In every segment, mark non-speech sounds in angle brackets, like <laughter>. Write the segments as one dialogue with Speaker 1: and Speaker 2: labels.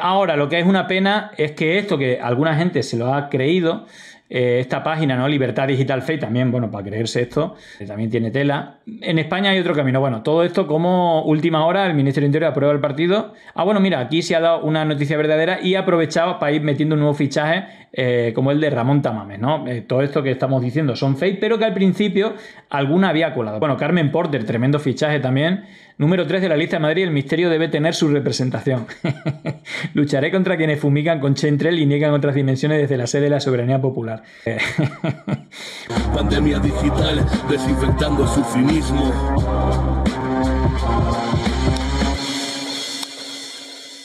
Speaker 1: Ahora, lo que es una pena es que esto que alguna gente se lo ha creído, eh, esta página, ¿no? Libertad Digital Fe, también, bueno, para creerse esto, eh, también tiene tela. En España hay otro camino. Bueno, todo esto como última hora el Ministerio de Interior aprueba el partido. Ah, bueno, mira, aquí se ha dado una noticia verdadera y ha aprovechado para ir metiendo un nuevo fichaje eh, como el de Ramón Tamames, ¿no? todo esto que estamos diciendo son fake, pero que al principio alguna había colado. Bueno, Carmen Porter, tremendo fichaje también. Número 3 de la lista de Madrid, el misterio debe tener su representación. <laughs> Lucharé contra quienes fumigan con Chentrel y niegan otras dimensiones desde la sede de la soberanía popular. <laughs> Pandemia digital, desinfectando su cinismo.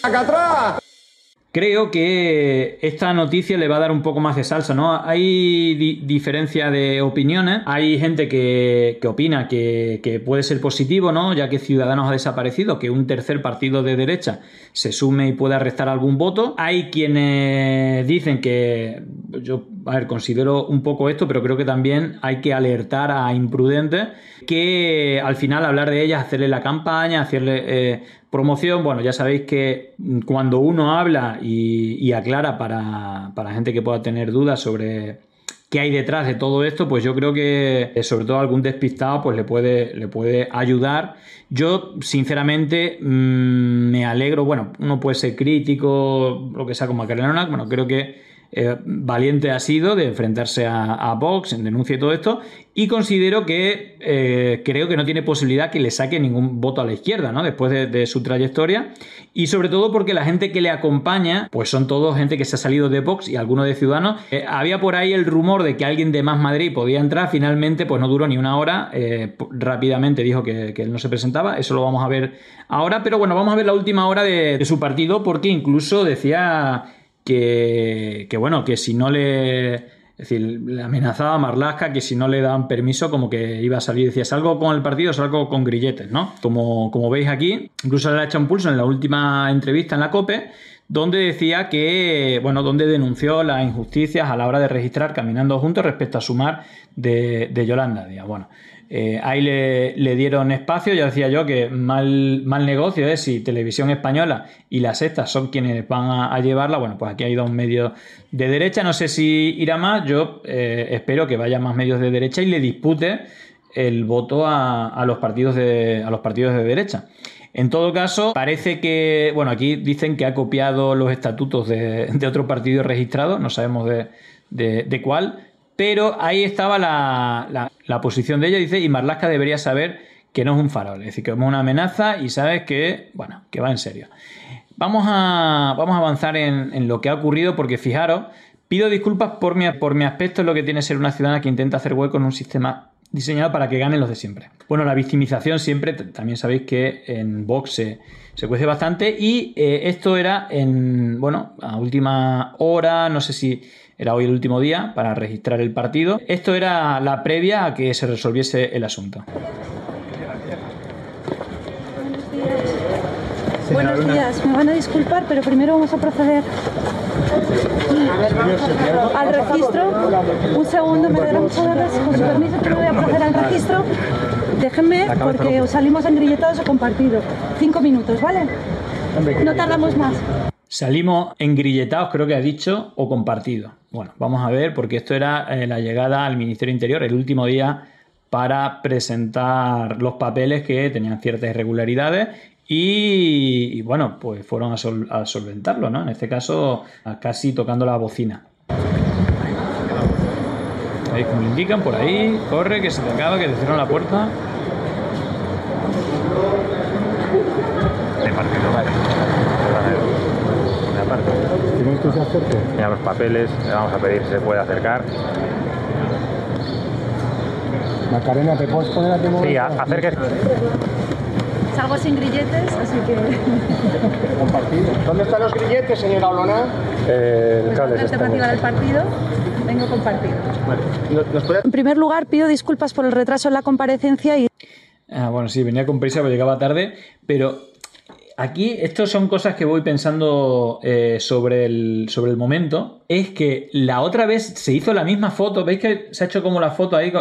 Speaker 1: ¡Acá atrás! Creo que esta noticia le va a dar un poco más de salsa, ¿no? Hay diferencia de opiniones, hay gente que, opina que, puede ser positivo, ¿no? Ya que Ciudadanos ha desaparecido, que un tercer partido de derecha se sume y pueda restar algún voto. Hay quienes dicen que, yo, a ver, considero un poco esto, pero creo que también hay que alertar a imprudentes que al final hablar de ellas, hacerle la campaña, hacerle... Eh, Promoción, bueno, ya sabéis que cuando uno habla y, aclara para, para gente que pueda tener dudas sobre qué hay detrás de todo esto, pues yo creo que eh, sobre todo algún despistado pues le puede, le puede ayudar. Yo sinceramente mm, me alegro, bueno, uno puede ser crítico, lo que sea como Macarena, bueno, creo que eh, valiente ha sido de enfrentarse a, Vox en denuncia y todo esto, y considero que eh, creo que no tiene posibilidad que le saque ningún voto a la izquierda, ¿no? Después de, su trayectoria, y sobre todo porque la gente que le acompaña, pues son todos gente que se ha salido de Vox y algunos de Ciudadanos. Eh, había por ahí el rumor de que alguien de Más Madrid podía entrar, finalmente, pues no duró ni una hora, rápidamente dijo que, él no se presentaba, eso lo vamos a ver ahora, pero bueno, vamos a ver la última hora de su partido, porque incluso decía que, bueno, que si no le... Es decir, le amenazaba a Marlaska que si no le daban permiso, como que iba a salir. Decía, salgo con el partido, salgo con grilletes, ¿no? Como, como veis aquí, incluso le ha hecho un pulso en la última entrevista en la COPE, donde decía que, bueno, donde denunció las injusticias a la hora de registrar caminando juntos respecto a sumar de, de Yolanda Díaz. Bueno, eh, ahí le, dieron espacio, ya decía yo que mal, mal negocio es si Televisión Española y las estas son quienes van a, llevarla. Bueno, pues aquí ha ido un medio de derecha, no sé si irá más, yo eh, espero que vaya más medios de derecha y le dispute el voto a, los, partidos de, a los partidos de derecha. En todo caso, parece que, bueno, aquí dicen que ha copiado los estatutos de, otro partido registrado, no sabemos de cuál, pero ahí estaba la, posición de ella. Dice, y Marlaska debería saber que no es un farol, es decir, que es una amenaza y sabes que, bueno, que va en serio. Vamos a, vamos a avanzar en, lo que ha ocurrido porque fijaros, pido disculpas por mi, por mi aspecto en lo que tiene ser una ciudadana que intenta hacer hueco en un sistema diseñado para que ganen los de siempre. Bueno, la victimización siempre, también sabéis que en Vox se, se cuece bastante y eh, esto era en, bueno, a última hora, no sé si era hoy el último día para registrar el partido. Esto era la previa a que se resolviese el asunto.
Speaker 2: Buenos días, me van a disculpar, pero primero vamos a proceder al registro. Un segundo, me darán muchas gracias. Con su permiso, primero voy a proceder al registro. Déjenme, porque os salimos engrilletados o compartido. Cinco minutos, ¿vale? No tardamos más.
Speaker 1: Salimos engrilletados, creo que ha dicho, o compartido. Bueno, vamos a ver, porque esto era eh, la llegada al Ministerio Interior el último día para presentar los papeles que tenían ciertas irregularidades y, bueno, pues fueron a, solventarlo, ¿no? En este caso, casi tocando la bocina. ¿Veis cómo indican por ahí? Corre, que se te acaba, que te cierran la puerta.
Speaker 3: De partido, vale. ¿Tienes que se acerque? Mira los papeles, le vamos a pedir si se puede acercar.
Speaker 4: Macarena, ¿te puedes poner a tu
Speaker 3: Sí, acérquese.
Speaker 2: Salgo sin grilletes, así que... <laughs>
Speaker 4: Compartido. ¿Dónde están los grilletes, señora Olona?
Speaker 2: Eh, el alternativa del partido, vengo compartido. Vale. En primer lugar, pido disculpas por el retraso en la comparecencia y...
Speaker 1: Ah, bueno, sí, venía con prisa porque llegaba tarde, pero Aquí, esto son cosas que voy pensando eh, sobre, el, sobre el momento. Es que la otra vez se hizo la misma foto. ¿Veis que se ha hecho como la foto ahí?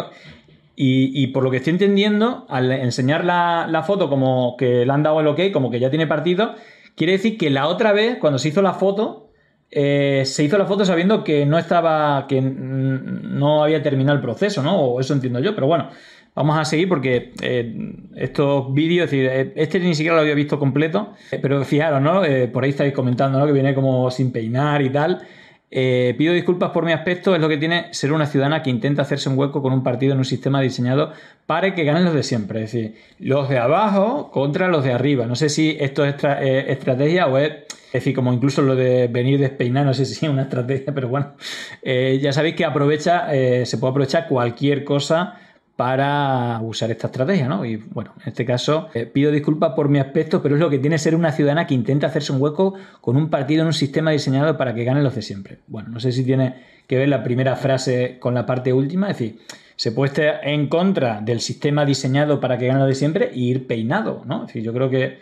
Speaker 1: Y, por lo que estoy entendiendo, al enseñar la, foto como que le han dado el ok, como que ya tiene partido, quiere decir que la otra vez, cuando se hizo la foto, eh, se hizo la foto sabiendo que no estaba, que no había terminado el proceso, ¿no? O eso entiendo yo, pero bueno, vamos a seguir porque eh, estos vídeos, es decir, eh, este ni siquiera lo había visto completo, pero fijaros, ¿no? por ahí estáis comentando, ¿no? Que viene como sin peinar y tal. pido disculpas por mi aspecto, es lo que tiene ser una ciudadana que intenta hacerse un hueco con un partido en un sistema diseñado para que ganen los de siempre. Es decir, los de abajo contra los de arriba. No sé si esto es estrategia o es es decir, como incluso lo de venir despeinar, no sé si es una estrategia, pero bueno, eh, ya sabéis que aprovecha, eh, se puede aprovechar cualquier cosa para usar esta estrategia, ¿no? Y bueno, en este caso eh, pido disculpas por mi aspecto, pero es lo que tiene ser una ciudadana que intenta hacerse un hueco con un partido en un sistema diseñado para que ganen los de siempre. Bueno, no sé si tiene que ver la primera frase con la parte última, es decir, se puede estar en contra del sistema diseñado para que gane los de siempre y ir peinado, ¿no? Es decir, yo creo que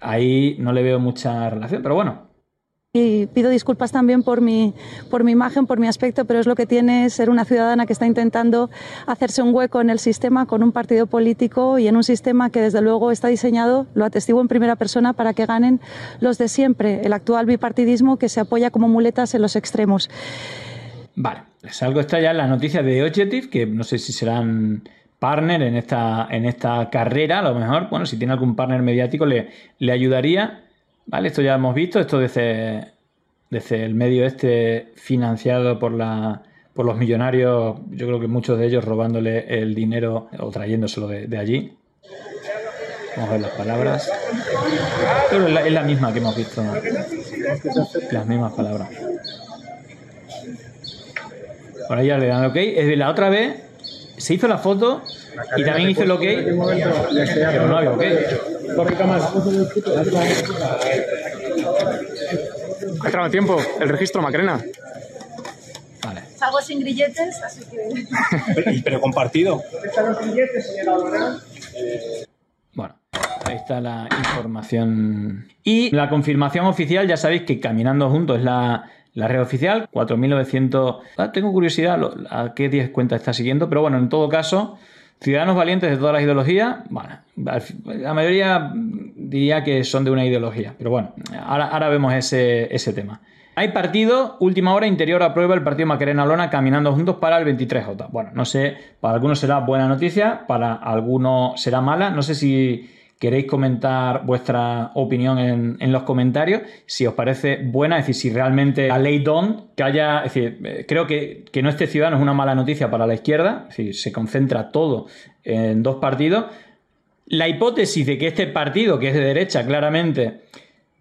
Speaker 1: ahí no le veo mucha relación, pero bueno.
Speaker 2: Y pido disculpas también por mi, por mi imagen, por mi aspecto, pero es lo que tiene ser una ciudadana que está intentando hacerse un hueco en el sistema con un partido político y en un sistema que desde luego está diseñado, lo atestigo en primera persona, para que ganen los de siempre, el actual bipartidismo que se apoya como muletas en los extremos.
Speaker 1: Vale, algo está ya en las noticias de Objective, que no sé si serán partner en esta, en esta carrera, a lo mejor, bueno, si tiene algún partner mediático le, le ayudaría, ¿vale? Esto ya hemos visto, esto desde, desde el medio este financiado por la por los millonarios, yo creo que muchos de ellos robándole el dinero o trayéndoselo de, allí. Vamos a ver las palabras. Pero es la, misma que hemos visto. Las mismas palabras. Ahora ya le dan ok. Es de la otra vez se hizo la foto y también hizo el ok, pero no había ok.
Speaker 3: Ha entrado en tiempo el registro, Macarena.
Speaker 2: Vale. Salgo sin grilletes, así
Speaker 3: que. <laughs> pero, compartido.
Speaker 1: Bueno, ahí está la información. Y la confirmación oficial, ya sabéis que Caminando Juntos es la la red oficial, 4.900... Ah, tengo curiosidad a qué 10 cuentas está siguiendo, pero bueno, en todo caso, ciudadanos valientes de todas las ideologías, bueno, la mayoría diría que son de una ideología, pero bueno, ahora, vemos ese, ese tema. Hay partido, última hora, interior aprueba el partido Macarena Lona caminando juntos para el 23J. Bueno, no sé, para algunos será buena noticia, para algunos será mala. No sé si queréis comentar vuestra opinión en, los comentarios, si os parece buena, es decir, si realmente la ley DON, que haya, es decir, eh, creo que, que no esté ciudadano es una mala noticia para la izquierda, es decir, se concentra todo en dos partidos. La hipótesis de que este partido, que es de derecha claramente,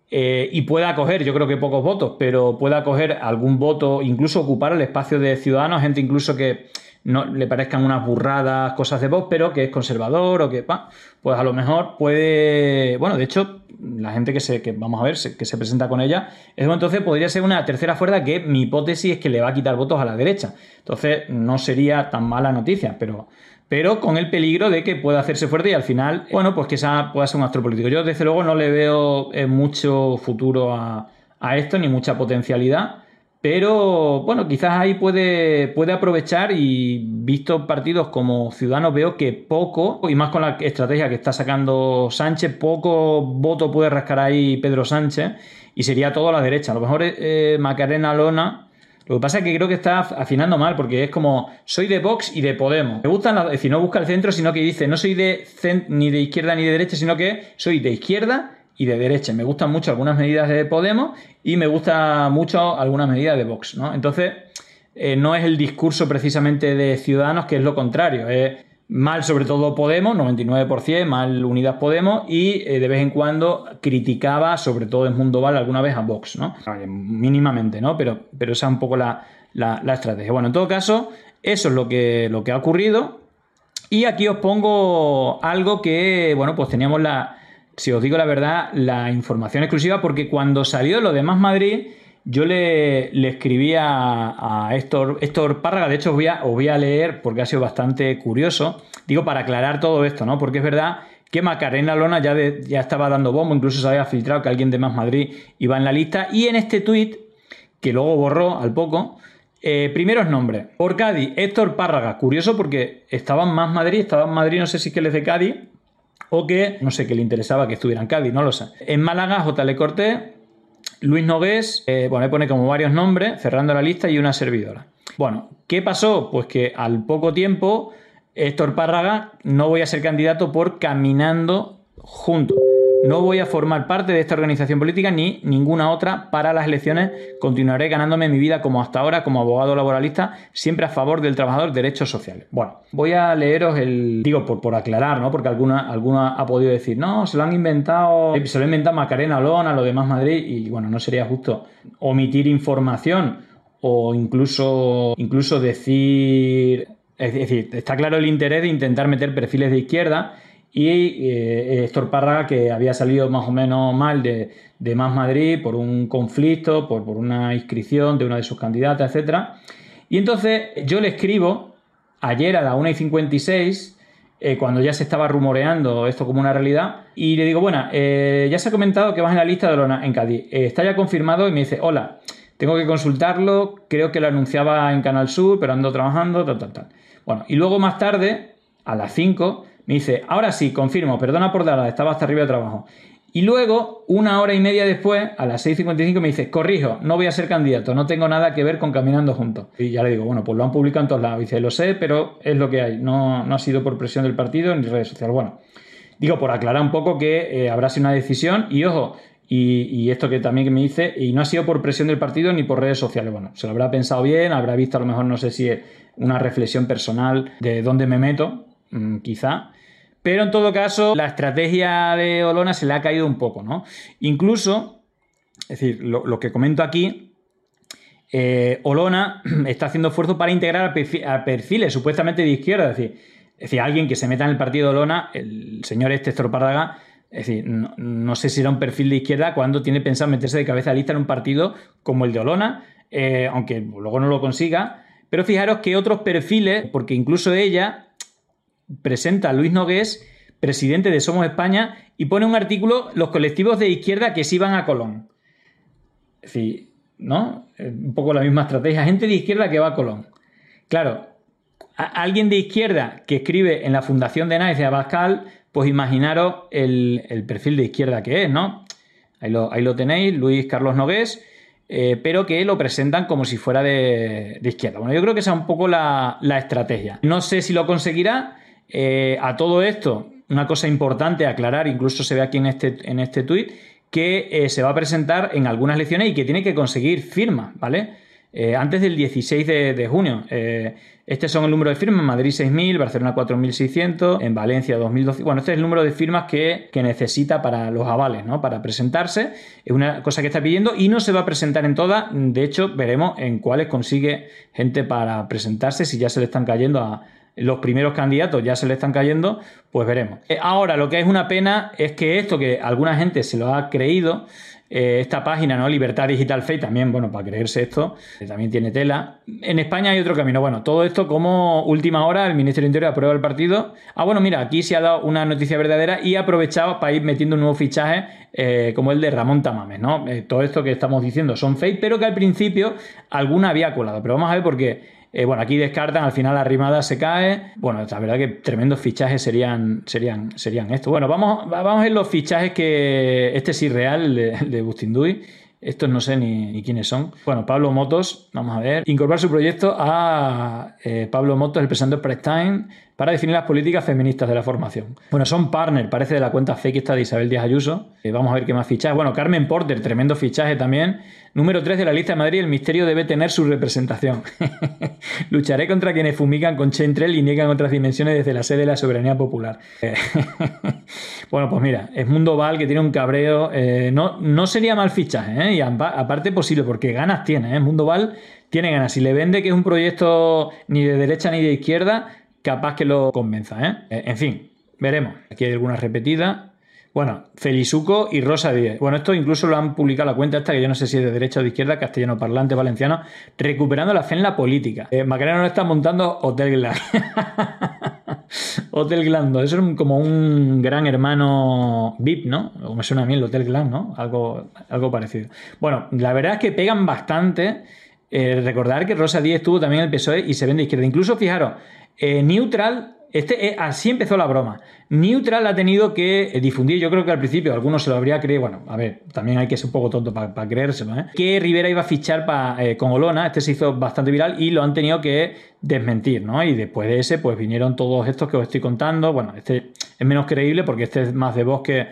Speaker 1: eh, y pueda acoger, yo creo que pocos votos, pero pueda acoger algún voto, incluso ocupar el espacio de ciudadanos, gente incluso que no le parezcan unas burradas, cosas de voz, pero que es conservador o que, pues a lo mejor puede, bueno, de hecho, la gente que, se, que vamos a ver, que se presenta con ella, entonces podría ser una tercera fuerza que mi hipótesis es que le va a quitar votos a la derecha. Entonces no sería tan mala noticia, pero, pero con el peligro de que pueda hacerse fuerte y al final, bueno, pues que esa pueda ser un astro político. Yo desde luego no le veo eh, mucho futuro a, a esto, ni mucha potencialidad. Pero bueno, quizás ahí puede, puede aprovechar y visto partidos como Ciudadanos veo que poco, y más con la estrategia que está sacando Sánchez, poco voto puede rascar ahí Pedro Sánchez y sería todo a la derecha. A lo mejor eh, Macarena Lona, lo que pasa es que creo que está afinando mal porque es como soy de Vox y de Podemos. Me gustan, es decir, no busca el centro, sino que dice no soy de ni de izquierda ni de derecha, sino que soy de izquierda y de derecha. Me gustan mucho algunas medidas de Podemos y me gusta mucho algunas medidas de Vox, ¿no? Entonces, eh, no es el discurso precisamente de Ciudadanos, que es lo contrario. Mal sobre todo Podemos, 99%, mal Unidas Podemos, y eh, de vez en cuando criticaba, sobre todo en Mundo Val, alguna vez a Vox, ¿no? Mínimamente, ¿no? Pero, pero esa es un poco la, la, estrategia. Bueno, en todo caso, eso es lo que, lo que ha ocurrido. Y aquí os pongo algo que, bueno, pues teníamos la, si os digo la verdad, la información exclusiva, porque cuando salió lo de Más Madrid, yo le, le escribí a, Héctor, Héctor, Párraga, de hecho os voy, a, a leer porque ha sido bastante curioso, digo para aclarar todo esto, ¿no? Porque es verdad que Macarena Lona ya, estaba dando bombo, incluso se había filtrado que alguien de Más Madrid iba en la lista, y en este tuit, que luego borró al poco, eh, primeros nombres. Por Cádiz, Héctor Párraga. Curioso porque estaba en Más Madrid, estaba en Madrid, no sé si es que él de Cádiz, o que, no sé, que le interesaba que estuviera en Cádiz, no lo sé. En Málaga, J.L. Cortés, Luis Nogués, eh, bueno, pone como varios nombres, cerrando la lista y una servidora. Bueno, ¿qué pasó? Pues que al poco tiempo Héctor Párraga no voy a ser candidato por caminando juntos. No voy a formar parte de esta organización política ni ninguna otra para las elecciones. Continuaré ganándome mi vida como hasta ahora, como abogado laboralista, siempre a favor del trabajador, derechos sociales. Bueno, voy a leeros el. Digo, por, por aclarar, ¿no? Porque alguna, alguna ha podido decir, no, se lo han inventado, se lo ha inventado Macarena Lona, lo demás Madrid, y bueno, no sería justo omitir información o incluso, incluso decir. Es decir, está claro el interés de intentar meter perfiles de izquierda y eh, Héctor Párraga que había salido más o menos mal de, Más Madrid por un conflicto, por, una inscripción de una de sus candidatas, etc. Y entonces yo le escribo ayer a las 1 y 56, eh, cuando ya se estaba rumoreando esto como una realidad, y le digo, bueno, eh, ya se ha comentado que vas en la lista de Lona en Cádiz, está ya confirmado y me dice, hola, tengo que consultarlo, creo que lo anunciaba en Canal Sur, pero ando trabajando, tal, tal, tal. Bueno, y luego más tarde, a las 5, me dice, ahora sí, confirmo, perdona por dar, estaba hasta arriba de trabajo. Y luego, una hora y media después, a las 6.55, me dice, corrijo, no voy a ser candidato, no tengo nada que ver con Caminando Juntos. Y ya le digo, bueno, pues lo han publicado en todos lados. dice, lo sé, pero es lo que hay, no, no ha sido por presión del partido ni redes sociales. Bueno, digo, por aclarar un poco que eh, habrá sido una decisión y ojo, y, y, esto que también me dice, y no ha sido por presión del partido ni por redes sociales. Bueno, se lo habrá pensado bien, habrá visto a lo mejor, no sé si es una reflexión personal de dónde me meto, mm, quizá. Pero en todo caso, la estrategia de Olona se le ha caído un poco, ¿no? Incluso, es decir, lo, que comento aquí, eh, Olona <clears throat> está haciendo esfuerzo para integrar a perfiles supuestamente de izquierda, es decir, es decir, alguien que se meta en el partido de Olona, el señor este Párdaga, es decir, no, sé si era un perfil de izquierda cuando tiene pensado meterse de cabeza lista en un partido como el de Olona, eh, aunque luego no lo consiga. Pero fijaros que otros perfiles, porque incluso ella presenta a Luis Nogués, presidente de Somos España, y pone un artículo, los colectivos de izquierda que sí van a Colón. Es decir, ¿no? Un poco la misma estrategia. Gente de izquierda que va a Colón. Claro, alguien de izquierda que escribe en la Fundación de Naes de Abascal, pues imaginaros el, perfil de izquierda que es, ¿no? Ahí lo, ahí lo tenéis, Luis Carlos Nogués, eh, pero que lo presentan como si fuera de, izquierda. Bueno, yo creo que esa es un poco la, la estrategia. No sé si lo conseguirá, eh, a todo esto, una cosa importante aclarar, incluso se ve aquí en este, en este tuit, que eh, se va a presentar en algunas elecciones y que tiene que conseguir firmas, ¿vale? Eh, antes del 16 de, junio. este son el número de firmas, Madrid 6.000, Barcelona 4.600, en Valencia 2.200. Bueno, este es el número de firmas que, que, necesita para los avales, ¿no? Para presentarse. Es una cosa que está pidiendo y no se va a presentar en todas. De hecho, veremos en cuáles consigue gente para presentarse, si ya se le están cayendo a, los primeros candidatos ya se le están cayendo, pues veremos. Eh, ahora, lo que es una pena es que esto que alguna gente se lo ha creído, eh, esta página, ¿no? Libertad Digital Fe, también, bueno, para creerse esto, eh, también tiene tela. En España hay otro camino. Bueno, todo esto como última hora, el Ministerio del Interior aprueba el partido. Ah, bueno, mira, aquí se ha dado una noticia verdadera y ha aprovechado para ir metiendo un nuevo fichaje como el de Ramón Tamames, ¿no? todo esto que estamos diciendo son fake, pero que al principio alguna había colado. Pero vamos a ver por qué eh, bueno, aquí descartan, al final la rimada se cae. Bueno, la verdad que tremendos fichajes serían, serían, serían esto. Bueno, vamos, vamos ver los fichajes que este es irreal de, de Bustinduy. Estos no sé ni, quiénes son. Bueno, Pablo Motos, vamos a ver. Incorporar su proyecto a eh, Pablo Motos, el presidente de Prime para definir las políticas feministas de la formación. Bueno, son partner, parece de la cuenta fake esta de Isabel Díaz Ayuso. Eh, vamos a ver qué más fichajes. Bueno, Carmen Porter, tremendo fichaje también. Número 3 de la lista de Madrid, el misterio debe tener su representación. <laughs> Lucharé contra quienes fumigan con Chentrel y niegan otras dimensiones desde la sede de la soberanía popular. <laughs> bueno, pues mira, es Mundo Val que tiene un cabreo. Eh, no, no sería mal fichaje, ¿eh? y aparte posible, porque ganas tiene. ¿eh? Mundo Val tiene ganas. Si le vende que es un proyecto ni de derecha ni de izquierda, capaz que lo convenza. ¿eh? eh en fin, veremos. Aquí hay algunas repetidas. Bueno, Felizuco y Rosa Díez. Bueno, esto incluso lo han publicado la cuenta esta, que yo no sé si es de derecha o de izquierda, castellano parlante valenciano, recuperando la fe en la política. Eh, Macarena no está montando Hotel Glando. <laughs> Hotel Glando, eso es como un gran hermano VIP, ¿no? O me suena a mí el Hotel Glando, ¿no? Algo, algo parecido. Bueno, la verdad es que pegan bastante. Eh, recordar que Rosa Díez estuvo también el PSOE y se vende izquierda. Incluso, fijaros, eh, Neutral Este, eh, así empezó la broma. Neutral ha tenido que difundir, yo creo que al principio algunos se lo habría creído, bueno, a ver, también hay que ser un poco tonto para creérselo, ¿eh? que Rivera iba a fichar con Olona, este se hizo bastante viral y lo han tenido que desmentir, ¿no? Y después de ese, pues vinieron todos estos que os estoy contando, bueno, este es menos creíble porque este es más de voz que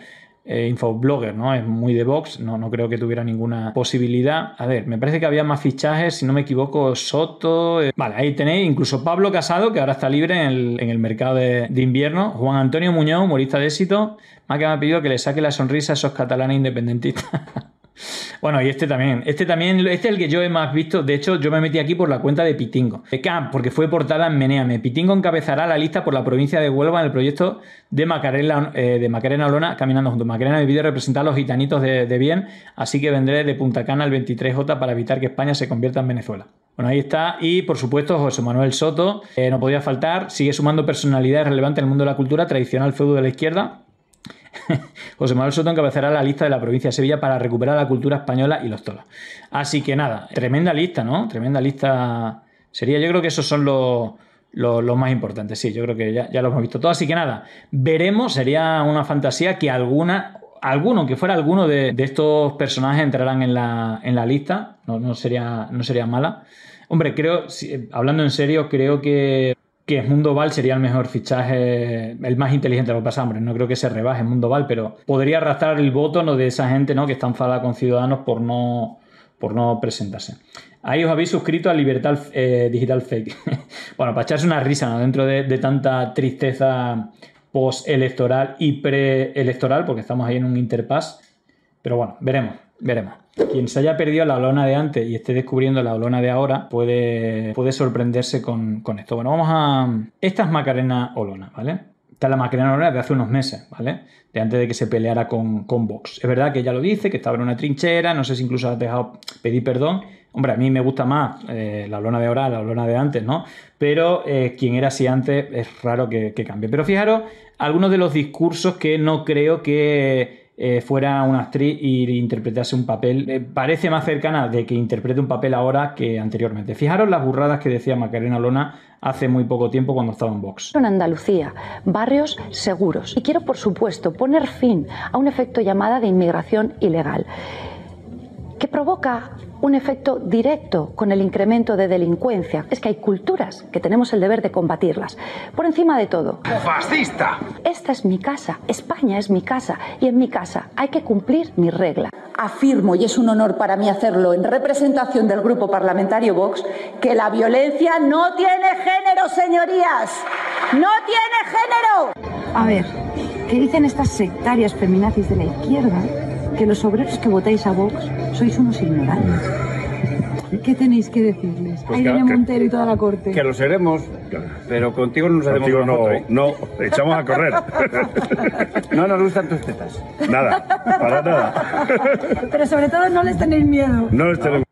Speaker 1: eh, infoblogger, ¿no? Es muy de Vox, no, no creo que tuviera ninguna posibilidad. A ver, me parece que había más fichajes, si no me equivoco, Soto. Eh, vale, ahí tenéis incluso Pablo Casado, que ahora está libre en el, mercado de, invierno. Juan Antonio Muñoz, humorista de éxito, más que me ha pedido que le saque la sonrisa a esos catalanes independentistas. <laughs> Bueno, y este también. Este también, este es el que yo he más visto. De hecho, yo me metí aquí por la cuenta de Pitingo. Porque fue portada en Meneame. Pitingo encabezará la lista por la provincia de Huelva en el proyecto de Macarena, eh, de Macarena Olona caminando juntos. Macarena mi vídeo representar a los gitanitos de, bien, así que vendré de Punta Cana el 23J para evitar que España se convierta en Venezuela. Bueno, ahí está. Y por supuesto, José Manuel Soto, eh, no podía faltar, sigue sumando personalidades relevantes en el mundo de la cultura, tradicional feudo de la izquierda <laughs> José Manuel Soto encabezará la lista de la provincia de Sevilla para recuperar la cultura española y los toros. Así que nada, tremenda lista, ¿no? Tremenda lista. Sería, yo creo que esos son los, los, más importantes. Sí, yo creo que ya, lo hemos visto todo. Así que nada, veremos, sería una fantasía que alguna, alguno, que fuera alguno de, estos personajes entraran en la, en la lista. No, sería, no sería mala. Hombre, creo, hablando en serio, creo que que Mundo Val sería el mejor fichaje, el más inteligente de lo que pasa, hombre, no creo que se rebaje Mundo Val, pero podría arrastrar el voto ¿no? de esa gente ¿no? que está enfadada con Ciudadanos por no, por no presentarse. Ahí os habéis suscrito a Libertad eh, Digital Fake. <laughs> bueno, para echarse una risa dentro de, de tanta tristeza post-electoral y pre-electoral, porque estamos ahí en un interpass. Pero bueno, veremos, veremos. Quien se haya perdido la olona de antes y esté descubriendo la olona de ahora puede, puede sorprenderse con, esto. Bueno, vamos a... Esta es Macarena Olona, ¿vale? Esta es la Macarena Olona de hace unos meses, ¿vale? De antes de que se peleara con, con Vox. Es verdad que ella lo dice, que estaba en una trinchera, no sé si incluso ha dejado pedir perdón. Hombre, a mí me gusta más eh, la olona de ahora, la olona de antes, ¿no? Pero eh, quien era así antes es raro que cambie. Pero fijaros algunos de los discursos que no creo que eh, fuera una actriz y interpretase un papel, eh, parece más cercana de que interprete un papel ahora que anteriormente. Fijaros las burradas que decía Macarena Lona hace muy poco tiempo cuando estaba en Vox.
Speaker 5: En Andalucía, barrios seguros. Y quiero, por supuesto, poner fin a un efecto llamada de inmigración ilegal que provoca un efecto directo con el incremento de delincuencia. Es que hay culturas que tenemos el deber de combatirlas. Por encima de todo.
Speaker 6: ¡Fascista!
Speaker 5: Esta es mi casa, España es mi casa y en mi casa hay que cumplir mi regla.
Speaker 7: Afirmo, y es un honor para mí hacerlo en representación del Grupo Parlamentario Vox, que la violencia no tiene género, señorías. ¡No tiene género!
Speaker 2: A ver, ¿qué dicen estas sectarias feminazis de la izquierda? Que los obreros que votáis a Vox sois unos ignorantes. ¿Qué tenéis que decirles? Pues Ahí viene Montero y toda la corte.
Speaker 6: Que lo seremos, pero contigo no nos hacemos contigo
Speaker 3: no, ¿eh? no, echamos a correr. <laughs>
Speaker 6: no nos gustan tus tetas.
Speaker 3: Nada, para nada.
Speaker 2: pero sobre todo no les tenéis miedo.
Speaker 3: No les tenemos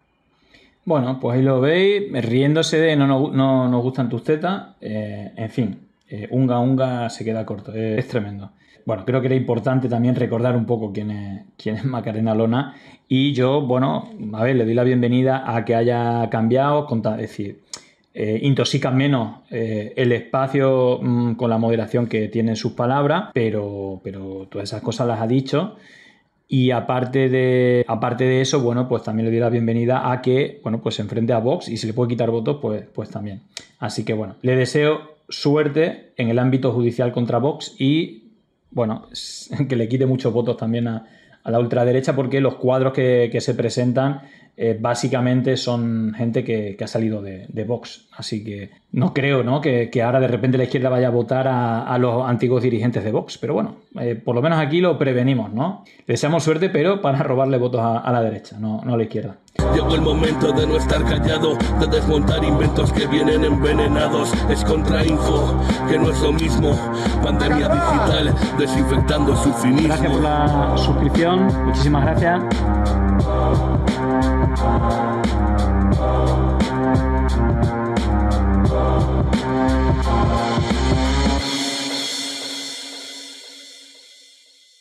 Speaker 1: bueno, pues ahí lo veis, riéndose de no, no, nos gustan tus tetas. Eh, en fin, eh, unga unga se queda corto, es tremendo bueno, creo que era importante también recordar un poco quién es, quién es Macarena Lona. Y yo, bueno, a ver, le doy la bienvenida a que haya cambiado, es decir, eh, intoxican menos eh, el espacio mm, con la moderación que tiene sus palabras, pero, pero todas esas cosas las ha dicho. Y aparte de, aparte de eso, bueno, pues también le doy la bienvenida a que, bueno, pues se enfrente a Vox y si le puede quitar votos, pues, pues también. Así que bueno, le deseo suerte en el ámbito judicial contra Vox y bueno, <laughs> que le quite muchos votos también a, la ultraderecha porque los cuadros que, se presentan eh, básicamente son gente que, ha salido de, Vox. Así que no creo ¿no? Que, ahora de repente la izquierda vaya a votar a, los antiguos dirigentes de Vox. Pero bueno, eh, por lo menos aquí lo prevenimos, ¿no? deseamos suerte, pero para robarle votos a, la derecha, no, no a la izquierda.
Speaker 8: Llegó el momento de no estar callado, de desmontar inventos que vienen envenenados. Es contrainfo, que no es lo mismo. Pandemia digital, desinfectando su finismo.
Speaker 1: Gracias por la suscripción, muchísimas gracias. Oh.